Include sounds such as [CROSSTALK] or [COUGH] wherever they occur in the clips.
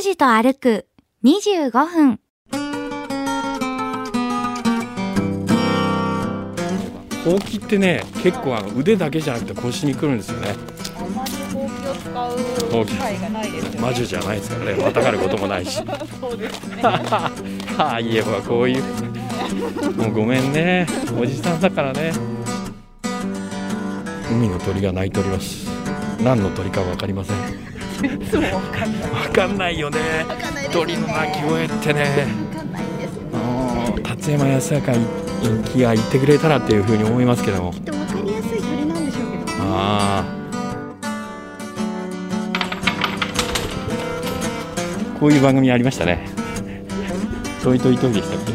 拓司と歩く25分。ほうきってね結構あの腕だけじゃなくて腰にくるんですよね。あまりほうきを使う機会がないですよね。魔女じゃないですからね。またがることもないし。[LAUGHS] そうですね。は [LAUGHS] あ言えばこういう。もうごめんね。おじさんだからね。海の鳥が鳴いております。何の鳥か分かりませんいつもわかんない。分かんないよね。わかんないですよね。鳥の鳴き声ってね。わかんないんですよ。あー達山康隆一が言ってくれたらっていうふうに思いますけども。きっとわかりやすい鳥なんでしょうけど。ああこういう番組ありましたね。トイトイトイでしたっけ？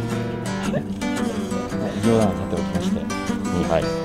冗談はさておきまして。はい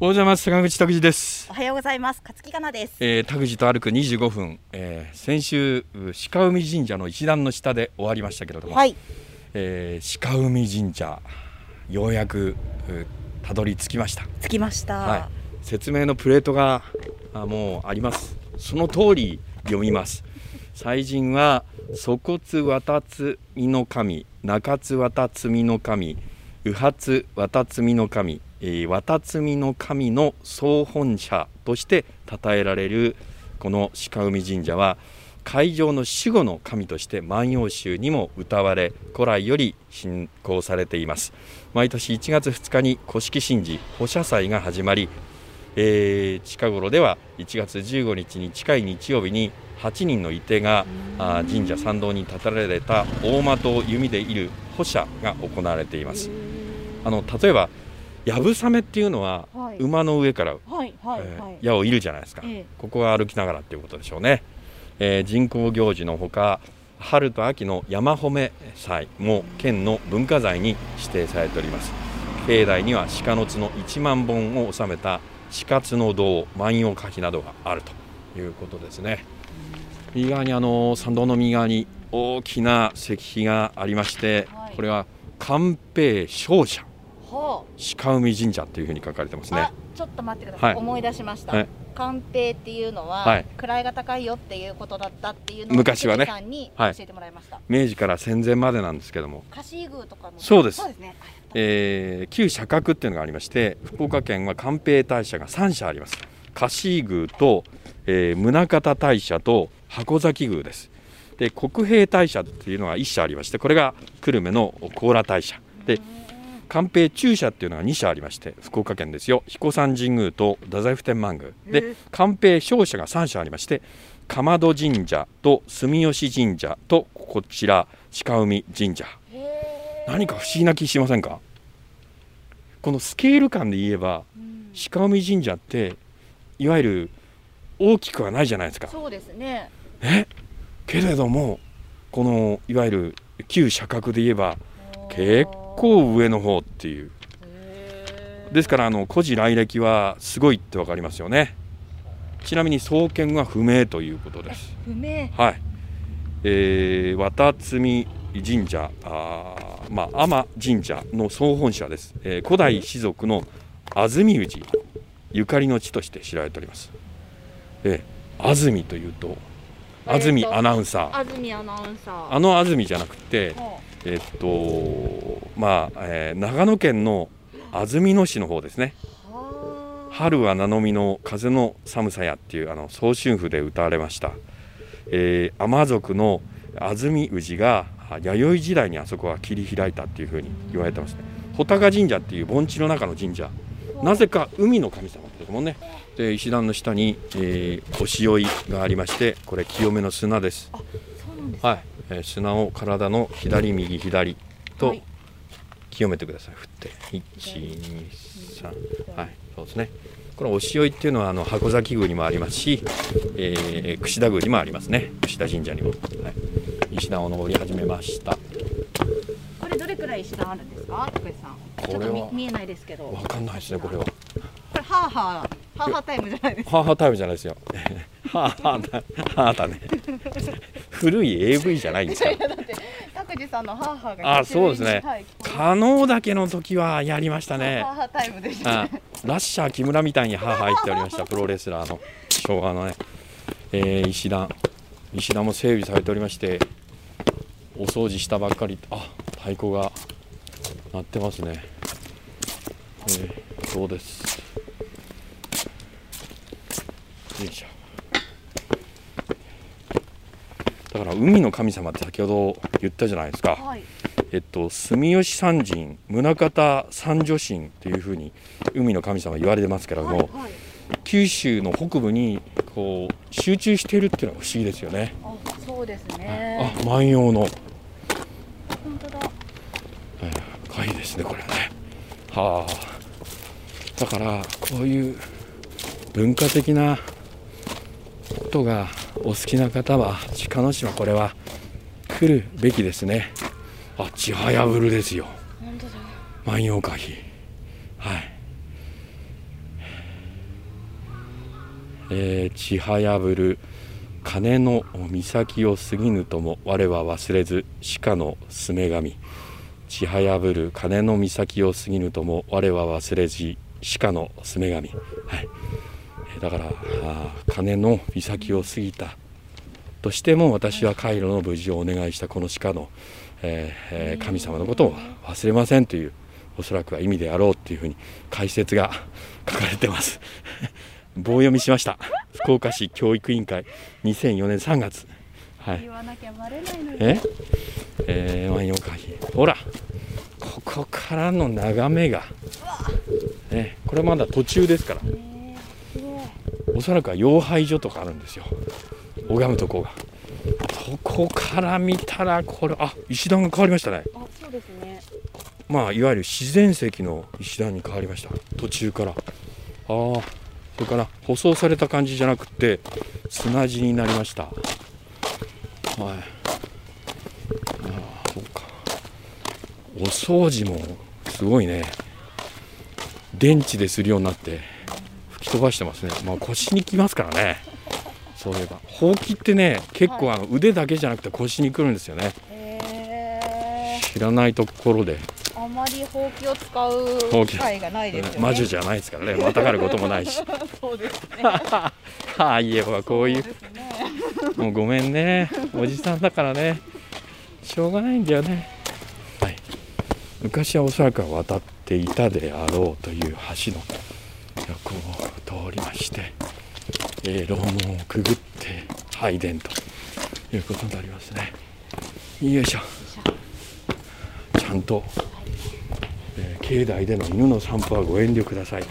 おはようございます坂口拓司ですおはようございます。勝木かなです。えー、拓司と歩く25分、えー、先週鹿海神社の一段の下で終わりましたけれども、はい。えー、鹿海神社ようやくうたどり着きました着きました。はい、説明のプレートがあもうありますその通り読みます祭神は粗骨渡つみの神中津渡つみの神右発渡つみの神、えー、渡つみの神の総本社として称えられるこの鹿海神社は海上の守護の神として万葉集にも歌われ古来より信仰されています。毎年1月2日に古式神事保社祭が始まり、えー近頃では1月15日に近い日曜日に8人の射手が神社参道に建てられた大的を弓で射る保社が行われています。あの例えばやぶさめっていうのははい。馬の上からはいはいえーはい。矢を射るじゃないですか、ええ。ここは歩きながらっていうことでしょうね、えー人工行事のほか春と秋の山褒め祭も県の文化財に指定されております。境内には鹿の角1万本を収めた鹿角堂万葉歌碑などがあるということですね。右側にあの参道の右側に大きな石碑がありまして、はい。これは寛平勝者は鹿海神社というふうに書かれてますあ。ねあ、ちょっと待ってください。はい思い出しました。はい寛平っていうのは、はい位が高いよっていうことだったっていうのを昔はね教えてもらいました。明治から戦前までなんですけどもカシー宮とかも。そうですそうですね。えー旧社格っていうのがありまして福岡県は寛平大社が3社あります嘉椎宮と、えー宗像大社と箱崎宮ですで国平大社っていうのが1社ありましてこれが久留米の高良大社で寛平中社っていうのが2社ありまして福岡県ですよ。彦山神宮と太宰府天満宮。で寛平商社が3社ありまして竈門神社と住吉神社とこちら鹿海神社。何か不思議な気しませんか？このスケール感で言えばうん。鹿海神社っていわゆる大きくはないじゃないですか。そうですね。え？けれどもこのいわゆる旧社格で言えば結構上の方っていう。ですからあの古事来歴はすごいってわかりますよね。ちなみに創建は不明ということです。不明。はい、えー、渡積神社あーまあ天神社の総本社です、えー古代士族の安住氏ゆかりの地として知られております、えー、安住というと安住アナウンサー。安住アナウンサー。あの安住じゃなくてはえっとまあ、えー長野県の安曇野市の方ですね。春は名のみの風の寒さやっていうあの総春譜で歌われました、えー、天族の安住氏があ弥生時代にあそこは切り開いたっていうふうに言われてますね。穂高神社っていう盆地の中の神社。なぜか海の神様ですもんね。で石段の下に、えー、おしおいがありましてこれ清めの砂です。はい、えー砂を体の左右左とはい清めてください。振って。123はい。そうですね。これおしおいっていうのはあの箱崎宮にもありますし、えー、櫛田宮にもありますね。櫛田神社にも、はい、石段を登り始めました。これどれくらい石段あるんですか？高橋さん。これは見見えないですけど。わかんないですねこれは。これハーハーハーハータイムじゃないですか？ハーハータイムじゃないですよ。[LAUGHS] ハーハーだ。ハーだね。古い AV じゃないんですか？拓司さんのハーハーがあそうですね。はい、可能だけの時はやりましたね。ハーハータイムでしたあねラッシャー木村みたいに歯入っておりました [LAUGHS] プロレスラーの昭和のね、えー石段石段も整備されておりましてお掃除したばっかり。あ太鼓が鳴ってますね、えーそうです？よいしょ。だから海の神様って先ほど言ったじゃないですか、はいえっと、住吉三神宗像三女神というふうに海の神様言われてますけれども、はいはい九州の北部にこう集中しているっていうのが不思議ですよね。あそうですねあ万葉の本当だ深いですねこれはね。はあだからこういう文化的なことがお好きな方は鹿の島これは来るべきですね。あちはやぶるですよ。本当だ。万葉花碑はい。えー、ちはやぶる金の岬を過ぎぬとも我は忘れず鹿のすめ神。ちはやぶる金の岬を過ぎぬとも我は忘れず鹿のすめ神。はい。えーだからあー金の岬を過ぎたとしても私はカイロの無事をお願いしたこの鹿の、えーえー神様のことを忘れませんというおそらくは意味であろうっていうふうに解説が書かれてます。[LAUGHS] 棒読みしました。福岡市教育委員会2004年3月。はい。言わなきゃバレないのに。え？えー、万葉花碑ほら。ここからの眺めが、ね、これまだ途中ですから。おそらくは養廃所とかあるんですよ。拝むとこがそこから見たらこれあ石段が変わりましたね。あそうですね。まあいわゆる自然石の石段に変わりました。途中から。ああそれから舗装された感じじゃなくて砂地になりました。はい。ああそうか。お掃除もすごいね。電池でするようになって吹き飛ばしてますね。まあ腰にきますからねそういえばほうきってね結構あの腕だけじゃなくて腰にくるんですよね。へ知らないところで。ーあまりほうきを使ほう機会がないですよね。魔女じゃないですからね。またがることもないし。[LAUGHS] そうですね。[LAUGHS] ああ言えばこういう。ね。もうごめんね。おじさんだからね。しょうがないんだよね。はい。昔はおそらくは渡っていたであろうという橋の横を通りまして、えー、楼門をくぐって拝殿ということになりますね。よいしょ。ちゃんと、えー境内での犬の散歩はご遠慮ください、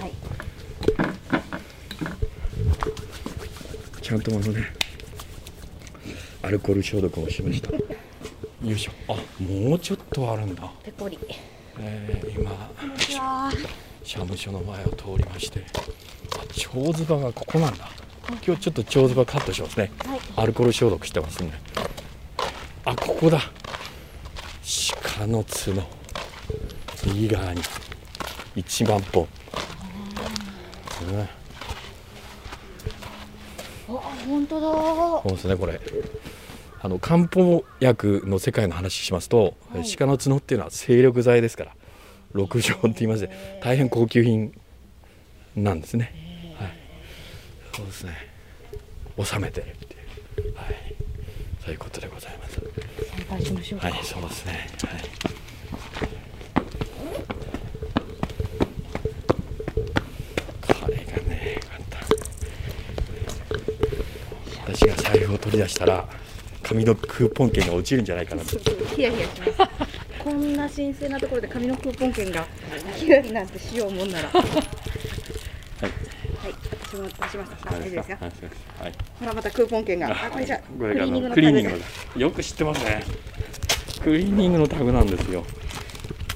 ちゃんとあのねアルコール消毒をしました。よいしょ。あもうちょっとあるんだ、ペコリ。えー今社務所の前を通りましてあ蝶ズバがここなんだ今日ちょっと蝶ズバカットしますね。はい。アルコール消毒してますねあここだ。鹿の角。右側に。1万本、うん。あ本当だ。そうですねこれ。あの漢方薬の世界の話しますと、はい。鹿の角っていうのは精力剤ですから六条って言いまして大変高級品なんですね、はい、そうですね。収めてるっていう、はい、そういうことでございます。参拝しましょうか、はいそうですね。はい。これがね簡単。私が財布を取り出したら紙のクーポン券が落ちるんじゃないかなと。ヒヤヒヤします。こんな神聖なところで紙のクーポン券が切れるなんてしようもんなら私も出しました。あ大丈夫ですかはいはいほらまたクーポン券が。あこれじゃクリーニングのタグのよく知ってますね。クリーニングのタグなんですよ。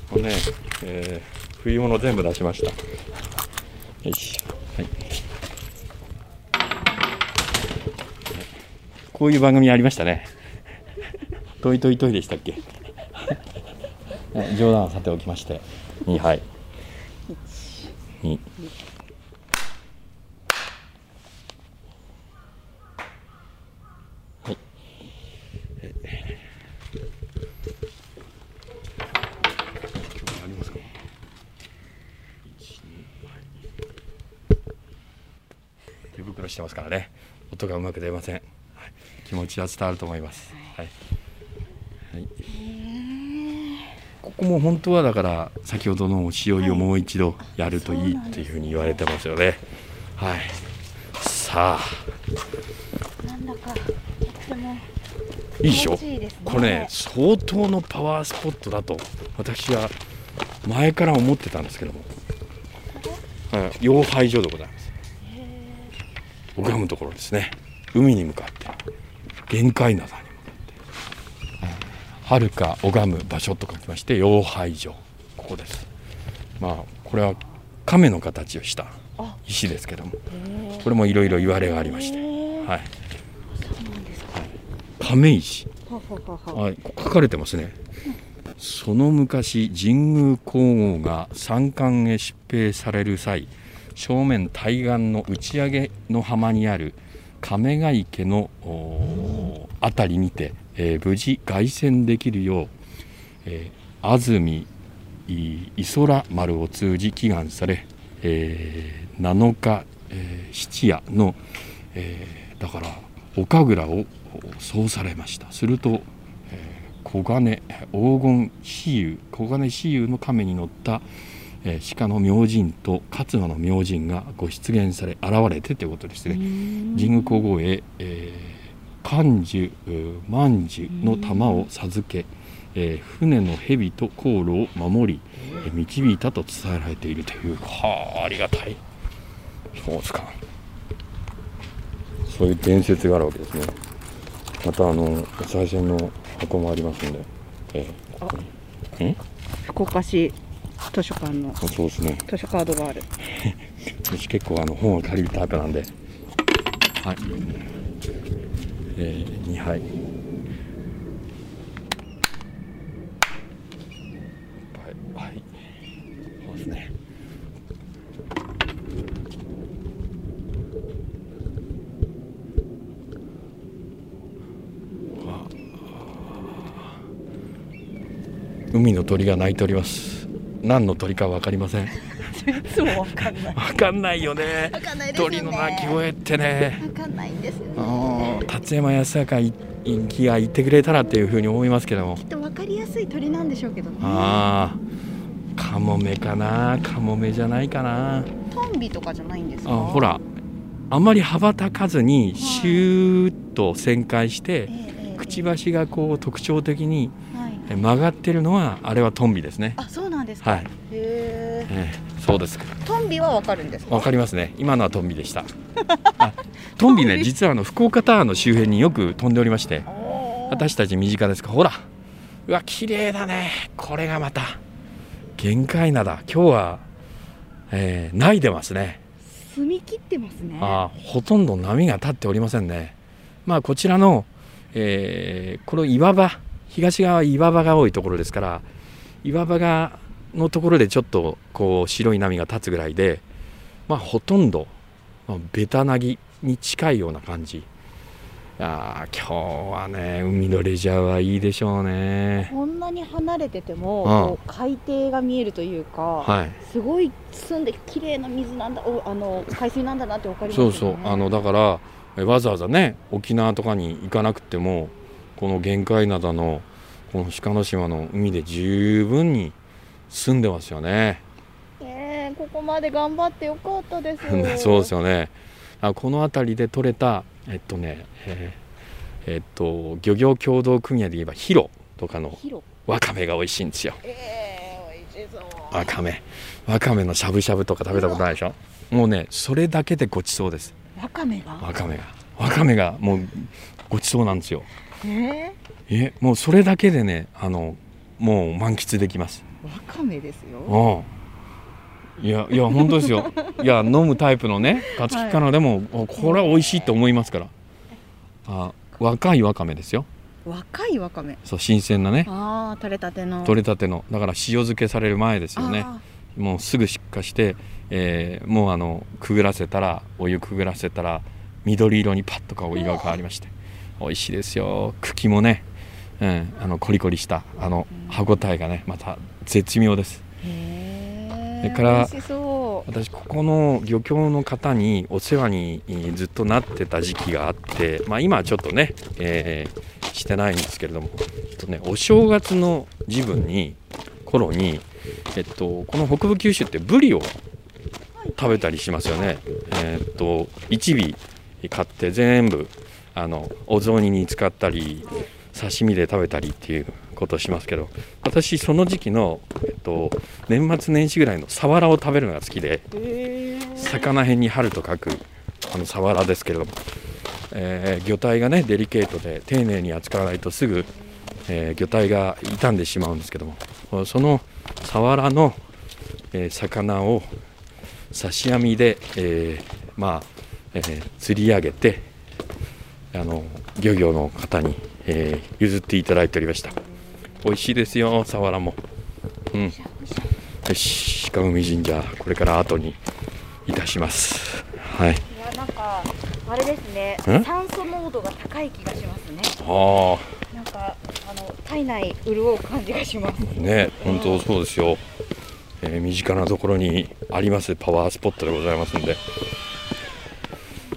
これね、えー冬物全部出しました。よいし。ょはい。こういう番組ありましたね。トイトイトイでしたっけ？は [LAUGHS] い冗談はさておきまして。2はい。2はい今日ありますか手袋してますからね。音がうまく出ません、はい、気持ちは伝わると思います。はい、はい、ここも本当はだから先ほどの塩湯をもう一度やるといいっていうふうに言われてますよね。はい。さあ。なんだかとってもいいでしょ？ね。これね相当のパワースポットだと私は前から思ってたんですけども、はい、養廃所でございます拝むところですね。海に向かって。限界灘に向かって。はるか拝む場所と書きまして養廃所ここです。まあこれは亀の形をしたあ。石ですけども。これもいろいろ言われがありまして。はい。亀石。はい、書かれてますね。その昔神宮皇后が山間へ出兵される際正面対岸の打ち上げの浜にある亀ヶ池の辺りにて、えー無事凱旋できるよう、えー安住い磯ら丸を通じ祈願され、えー7日、えー七夜の、えーだから岡倉をそうされました。すると、えー黄金黄金雌雄黄金雌雄の亀に乗った、えー鹿の明神と勝馬の明神がご出現され現れてということですね。神宮皇后へ、えー、甘寿万寿の玉を授け、えー船の蛇と航路を守り、えー導いたと伝えられているという。はあありがたい。そうですかそういう伝説があるわけですね。またあのお賽銭の箱もありますので、えーここに。ん福岡市図書館のそうですね。図書カードがある。[LAUGHS] 私結構あの本を借りるタイプなんで。はい。えー、2杯。はい。はいそうですね。あ海の鳥が鳴いております何の鳥か分かりません。いつもわかんない。分かんないよね。ね。鳥の鳴き声ってね。わかんないんですよね。あー達山康隆が言ってくれたらっていうふうに思いますけども。きっとわかりやすい鳥なんでしょうけどね。ああカモメかな。カモメじゃないかな。トンビとかじゃないんですか？あほらあんまり羽ばたかずにシューッと旋回してええええ。くちばしがこう特徴的に曲がってるのはあれはトンビですね。あそうですか？はい、へえええそうですか。トンビはわかるんですか？わかりますね。今のはトンビでした。あトンビね実はあの福岡タワーの周辺によく飛んでおりまして。私たち身近ですか？ほら。うわ綺麗だね。これがまた。限界なだ今日は、えー、ないでますね。澄み切ってますね。あーほとんど波が立っておりませんね。まあこちらの、えーこの岩場東側は岩場が多いところですから岩場がのところでちょっとこう白い波が立つぐらいでまあほとんど、まあ、ベタなぎに近いような感じ。あー今日はね海のレジャーはいいでしょうね。こんなに離れてても、うん。海底が見えるというか、はい。すごい澄んで綺麗な水なんだおあの海水なんだなってわかりますよね。そうそう。あのだからえわざわざね沖縄とかに行かなくてもこの玄界灘のこの鹿の島の海で十分に住んでますよね。えーここまで頑張ってよかったです。[LAUGHS] そうですよね。あこの辺りで取れたえっとね、えーえっと漁業協同組合で言えばヒロとかのわかめが美味しいんですよ。えー、美味しそう。わかめ。わかめのしゃぶしゃぶとか食べたことないでしょ？もうねそれだけでごちそうです。わかめが？わかめが。わかめがもうごちそうなんですよ。ええもうそれだけでねあのもう満喫できます。ー、わかめですよ。うん。いやいや本当ですよ。いや飲むタイプのねガツキカナでも、おこれは美味しいと思いますから。あ若いわかめですよ。若いわかめ。そう新鮮なね。ああ取れたての。取れたての。だから塩漬けされる前ですよね。あもうすぐ出荷して、えーもうあのくぐらせたらお湯くぐらせたら緑色にパッと顔色が変わりまして。美味しいですよ。茎もね、うん、あのコリコリしたあの歯ごたえがねまた絶妙ですそれから私ここの漁協の方にお世話にえーずっとなってた時期があって、まあ、今はちょっとね、えーしてないんですけれども、えっとね、お正月の時分に頃に、えっと、この北部九州ってブリを食べたりしますよね。えーっと1尾買って全部あのお雑煮に使ったり刺身で食べたりっていうことをしますけど私その時期の、えっと、年末年始ぐらいのサワラを食べるのが好きでえ魚辺に春と書くあのサワラですけれども、えー魚体がねデリケートで丁寧に扱わないとすぐ、えー魚体が傷んでしまうんですけどもそのサワラの、えー魚を刺し網で、えーまあ、えー釣り上げてあの漁業の方に、えー譲っていただいておりました美味しいですよサワラも。うん。よし鹿海神社これから後にいたします。はい。いやなんかあれですね。ん酸素濃度が高い気がしますね。あなんかあの体内潤う感じがします。あね本当そうですよ、えー身近なところにありますパワースポットでございますんで。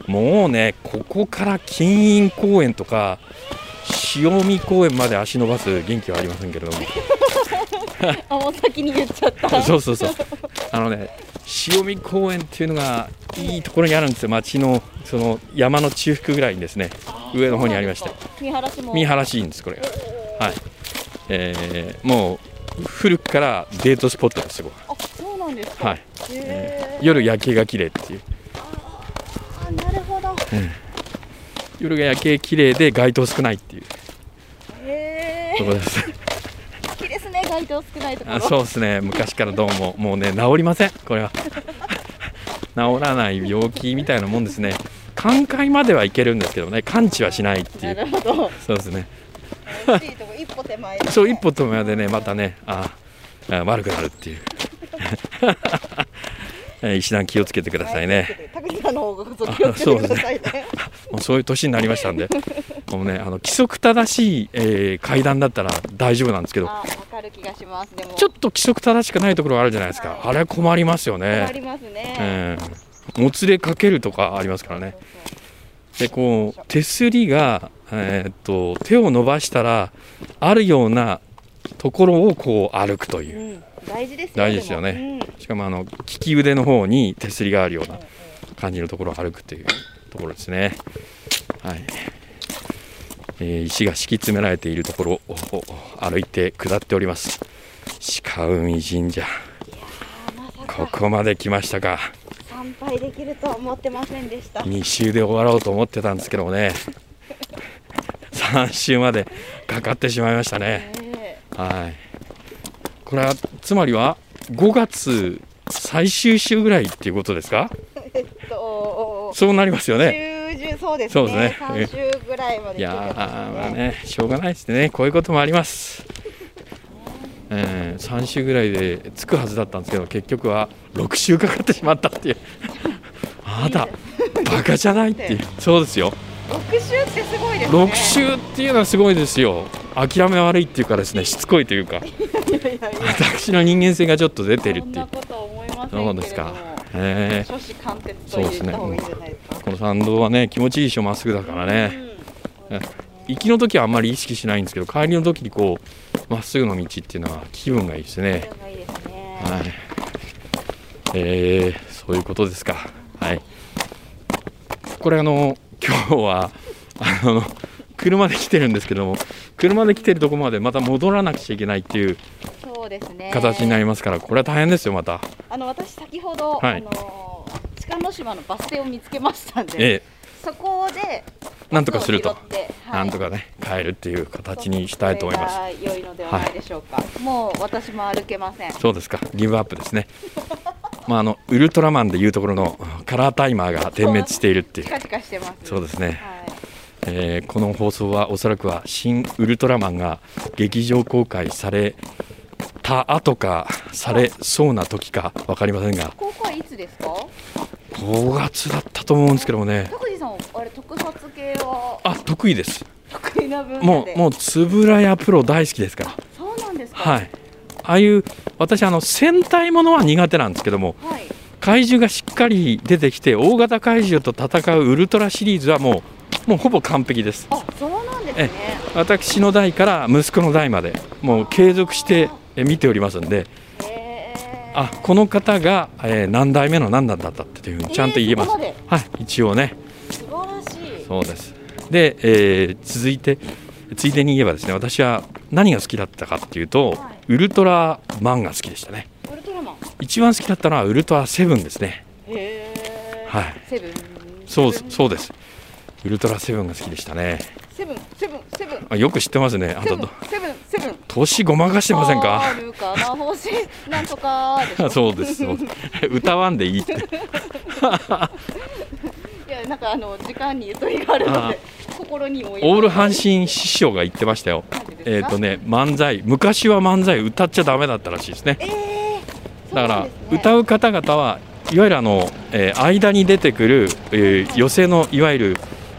もうねここから金印公園とか塩見公園まで足伸ばす元気はありませんけれども。[LAUGHS] あもう先に言っちゃった。そうそうそう。あのね塩見公園っていうのがいいところにあるんですよ。町のその山の中腹ぐらいにですね上の方にありまして。見晴らしも見晴らしいんですこれが。はい。えーもう古くからデートスポットですよこ。あそうなんですか。こはい。へえ夜夜景が綺麗っていう。あなるほど。夜が夜景綺麗で街灯少ないっていう。へところです。え好きですね街灯少ないところ。あそうですね。昔からどうも。もうね治りません。これは。[LAUGHS] 治らない病気みたいなもんですね。寛解まではいけるんですけどね。完治はしないっていなうるほど。そうですね。一歩手前でね。そう一歩手前でねまたねああ悪くなるっていうえー石段気をつけてくださいね。高木さんの方が気をつけてくださいね。[LAUGHS] もうそういう年になりましたんで。[LAUGHS] もうねあの規則正しい、えー階段だったら大丈夫なんですけど。ちょっと規則正しくないところあるじゃないですか、はい。あれ困りますよ困ねりますね、えーもつれかけるとかありますからね。でこう手すりが、えーっと手を伸ばしたらあるようなところをこう歩くという。うん、大事ですよ大事ですよねしかもあの利き腕の方に手すりがあるような感じのところを歩くというところですね。はい。えー石が敷き詰められているところを歩いて下っております。鹿海神社。ここまで来ましたか。参拝できるとは思ってませんでした2周で終わろうと思ってたんですけどもね。[LAUGHS] 3周までかかってしまいましたね。ねはい。これはつまりは5月最終週ぐらいっていうことですか？えっとそうなりますよね。そうですそうですね。ね三週ぐらいまでいやまあねしょうがないですね。こういうこともあります。えー、3週ぐらいで着くはずだったんですけど結局は6週かかってしまったっていう。あなたバカじゃないっていう。そうですよ。六週ってすごいですね。6週っていうのはすごいですよ諦め悪いっていうかですねしつこいというか。私の人間性がちょっと出てるっていう。そうですかえー初子貫徹と言った方がいいんじゃないですかこの参道はね気持ちいいでしょまっすぐだからね。行きの時はあんまり意識しないんですけど帰りの時にこうまっすぐの道っていうのは気分がいいですね。はい。えー、そういうことですか。はい。これあの今日はあの9車で来てるんですけども車で来てるところまでまた戻らなくちゃいけないっていう形になりますからこれは大変ですよまた。あの私先ほど、はい。あの鹿の島のバス停を見つけましたんで、ええ。そこでなんとかすると。はい。なんとかね帰るっていう形にしたいと思います。良いのではないでしょうか、もう私も歩けません。そうですか。ギブアップですね。[LAUGHS] まああのウルトラマンでいうところのカラータイマーが点滅しているっていう。チカチカしてます。そうですね。はいえーこの放送はおそらくは「新ウルトラマン」が劇場公開された後かされそうな時か分かりませんが。高校はいつですか？5月だったと思うんですけどもね。拓司さんあれ特撮系は？あ得意です。得意な分もうもう円谷プロ大好きですから。そうなんですか？はい。ああいう私あの戦隊ものは苦手なんですけどもはい。怪獣がしっかり出てきて大型怪獣と戦うウルトラシリーズはもうもうほぼ完璧です。あそうなんですね。私の代から息子の代までもう継続してえ見ておりますんで。あこの方が、えー何代目の何段だったっていうふうにちゃんと言えます、えーはい一応ね。素晴らしい。そうです。で、えー続いてついでに言えばですね私は何が好きだったかっていうと、はい。ウルトラマンが好きでしたね。ウルトラマン。一番好きだったのはウルトラセブンですね。はい。セブン。そうそうですウルトラセブンが好きでしたね。セブンセブンセブンあよく知ってますね。あとセブンセブン年ごまかしてませんあかるかな星 [LAUGHS] なんとかそうです。歌わんでいいって。[LAUGHS] いやなんかあの時間にゆとりがあるので心にもオール阪神師匠が言ってましたよ。えっ、とね漫才。昔は漫才歌っちゃダメだったらしいですね。ええー、だから、う歌う方々はいわゆるあの、えー間に出てくる、えー寄席のいわゆる、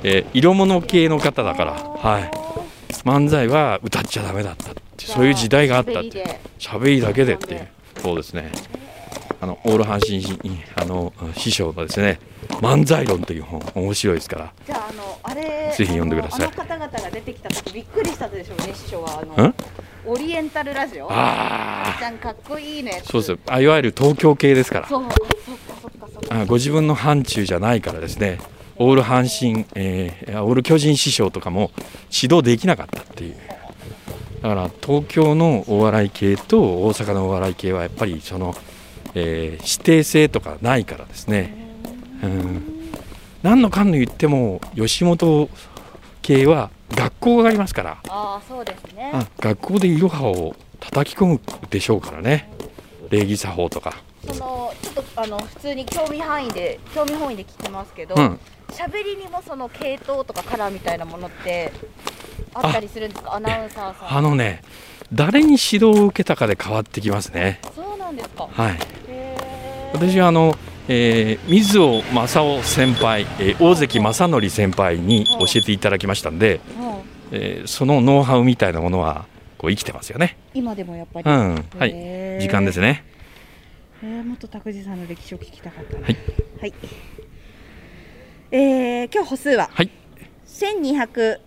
えー色物系の方だから、はい、漫才は歌っちゃダメだったってそういう時代があったって喋りだけでっていう。そうですね。あのオール阪神あの師匠のですね漫才論という本面白いですからじゃああのあれぜひ読んでください。あのあの方々が出てきた時びっくりしたでしょうね師匠はあのん？オリエンタルラジオ？あちゃんかっこいいねあそうですあいわゆる東京系ですから。そうあそっかそっかそっか。あご自分の範疇じゃないからですねオール阪神、えーオール巨人師匠とかも指導できなかったっていう。だから東京のお笑い系と大阪のお笑い系はやっぱりその、えー指定性とかないからですね、うん、何のかんの言っても吉本系は学校がありますから。ああそうですね。あ学校でいろはを叩き込むでしょうからね。礼儀作法とか、そのちょっとあの普通に興味範囲で興味本位で聞きますけどうん、喋、りにもその系統とかカラーみたいなものってあったりするんですか？アナウンサーさん。あのね誰に指導を受けたかで変わってきますね。そうなんですか。はい、私はあの、えー水尾正夫先輩、えー大関正則先輩に教えていただきましたんで、う。んえーそのノウハウみたいなものはこう生きてますよね。今でもやっぱり、うん、はい、時間ですね。えー、もっと拓司さんの歴史を聞きたかったな。はい、はい。えー、今日歩数ははい、1287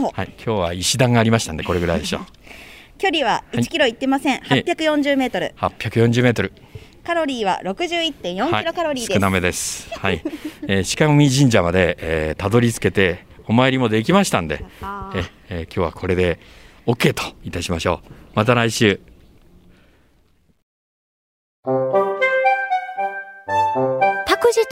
歩。はい、今日は石段がありましたんでこれぐらいでしょう。[LAUGHS] 距離は1キロ行ってません、ええ。840メートル。840メートル。カロリーは61.4キロカロリーです、少なめです。はい、えー、鹿見神社まで、えーたどり着けてお参りもできましたんで、ええー今日はこれで OK といたしましょう。また来週。